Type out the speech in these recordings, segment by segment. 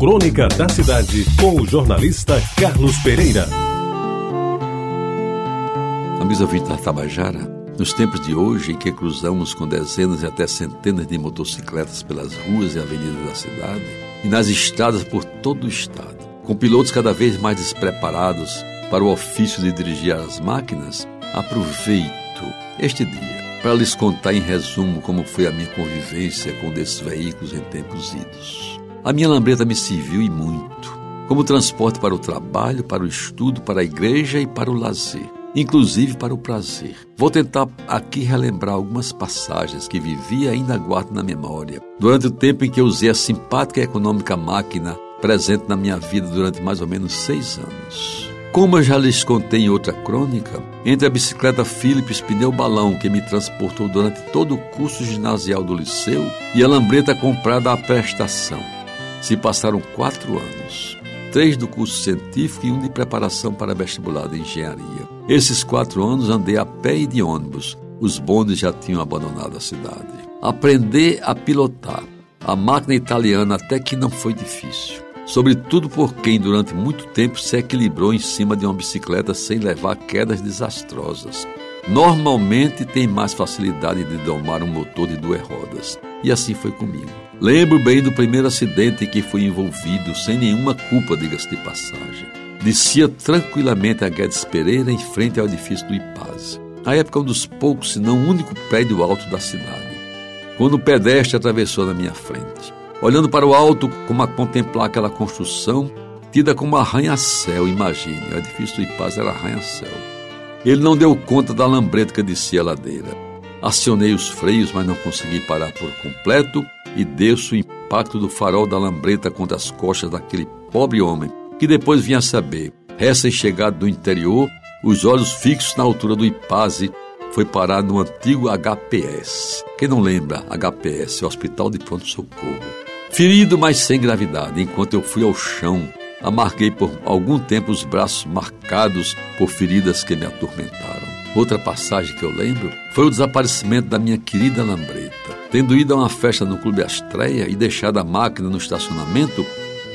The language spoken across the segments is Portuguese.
Crônica da Cidade, com o jornalista Carlos Pereira. Amigos ouvintes da Tabajara, nos tempos de hoje em que cruzamos com dezenas e até centenas de motocicletas pelas ruas e avenidas da cidade e nas estradas por todo o estado, com pilotos cada vez mais despreparados para o ofício de dirigir as máquinas, aproveito este dia para lhes contar em resumo como foi a minha convivência com desses veículos em tempos idos. A minha lambreta me serviu e muito, como transporte para o trabalho, para o estudo, para a igreja e para o lazer, inclusive para o prazer. Vou tentar aqui relembrar algumas passagens que vivi e ainda guardo na memória, durante o tempo em que usei a simpática e econômica máquina presente na minha vida durante mais ou menos seis anos. Como eu já lhes contei em outra crônica, entre a bicicleta Philips pneu balão que me transportou durante todo o curso ginasial do liceu e a lambreta comprada à prestação, se passaram quatro anos. Três do curso científico e um de preparação para vestibular de engenharia. Esses quatro anos andei a pé e de ônibus. Os bondes já tinham abandonado a cidade. Aprender a pilotar a máquina italiana até que não foi difícil sobretudo por quem durante muito tempo se equilibrou em cima de uma bicicleta sem levar quedas desastrosas. Normalmente tem mais facilidade de domar um motor de duas rodas. E assim foi comigo. Lembro bem do primeiro acidente em que fui envolvido, sem nenhuma culpa, diga-se de passagem. Descia tranquilamente a Guedes Pereira em frente ao edifício do IPASE. Na época, um dos poucos, se não o único prédio alto da cidade. Quando o pedestre atravessou na minha frente olhando para o alto como a contemplar aquela construção tida como arranha-céu, imagine, o edifício do Ipaz era arranha-céu. Ele não deu conta da lambreta que descia a ladeira. Acionei os freios, mas não consegui parar por completo e desço o impacto do farol da lambreta contra as costas daquele pobre homem, que depois vinha saber, recém-chegado do interior, os olhos fixos na altura do Ipaze, foi parar no antigo HPS. Quem não lembra, HPS, Hospital de Pronto Socorro. Ferido, mas sem gravidade, enquanto eu fui ao chão, amarguei por algum tempo os braços marcados por feridas que me atormentaram. Outra passagem que eu lembro foi o desaparecimento da minha querida Lambreta. Tendo ido a uma festa no Clube Astreia e deixado a máquina no estacionamento,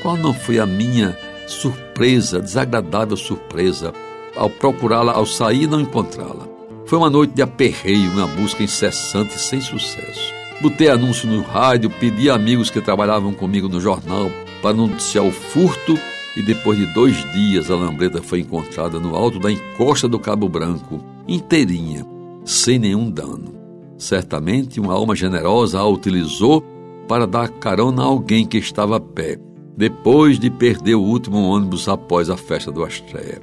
qual não foi a minha surpresa, desagradável surpresa, ao procurá-la, ao sair não encontrá-la? Foi uma noite de aperreio, uma busca incessante e sem sucesso. Botei anúncio no rádio, pedi a amigos que trabalhavam comigo no jornal para noticiar o furto e depois de dois dias a lambreta foi encontrada no alto da encosta do Cabo Branco, inteirinha, sem nenhum dano. Certamente uma alma generosa a utilizou para dar carona a alguém que estava a pé, depois de perder o último ônibus após a festa do Astréia.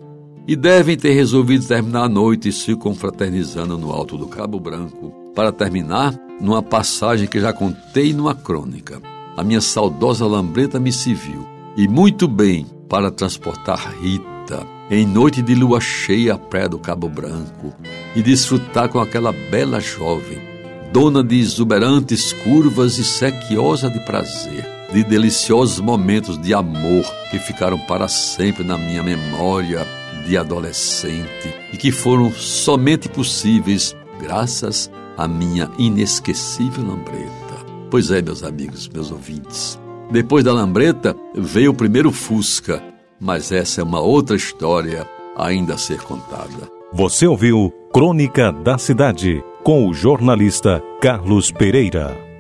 E devem ter resolvido terminar a noite se confraternizando no alto do Cabo Branco. Para terminar, numa passagem que já contei numa crônica. A minha saudosa lambreta me serviu, e muito bem, para transportar Rita em noite de lua cheia à praia do Cabo Branco e desfrutar com aquela bela jovem, dona de exuberantes curvas e sequiosa de prazer, de deliciosos momentos de amor que ficaram para sempre na minha memória de adolescente e que foram somente possíveis graças a minha inesquecível lambreta. Pois é, meus amigos, meus ouvintes. Depois da lambreta veio o primeiro Fusca, mas essa é uma outra história ainda a ser contada. Você ouviu Crônica da Cidade com o jornalista Carlos Pereira.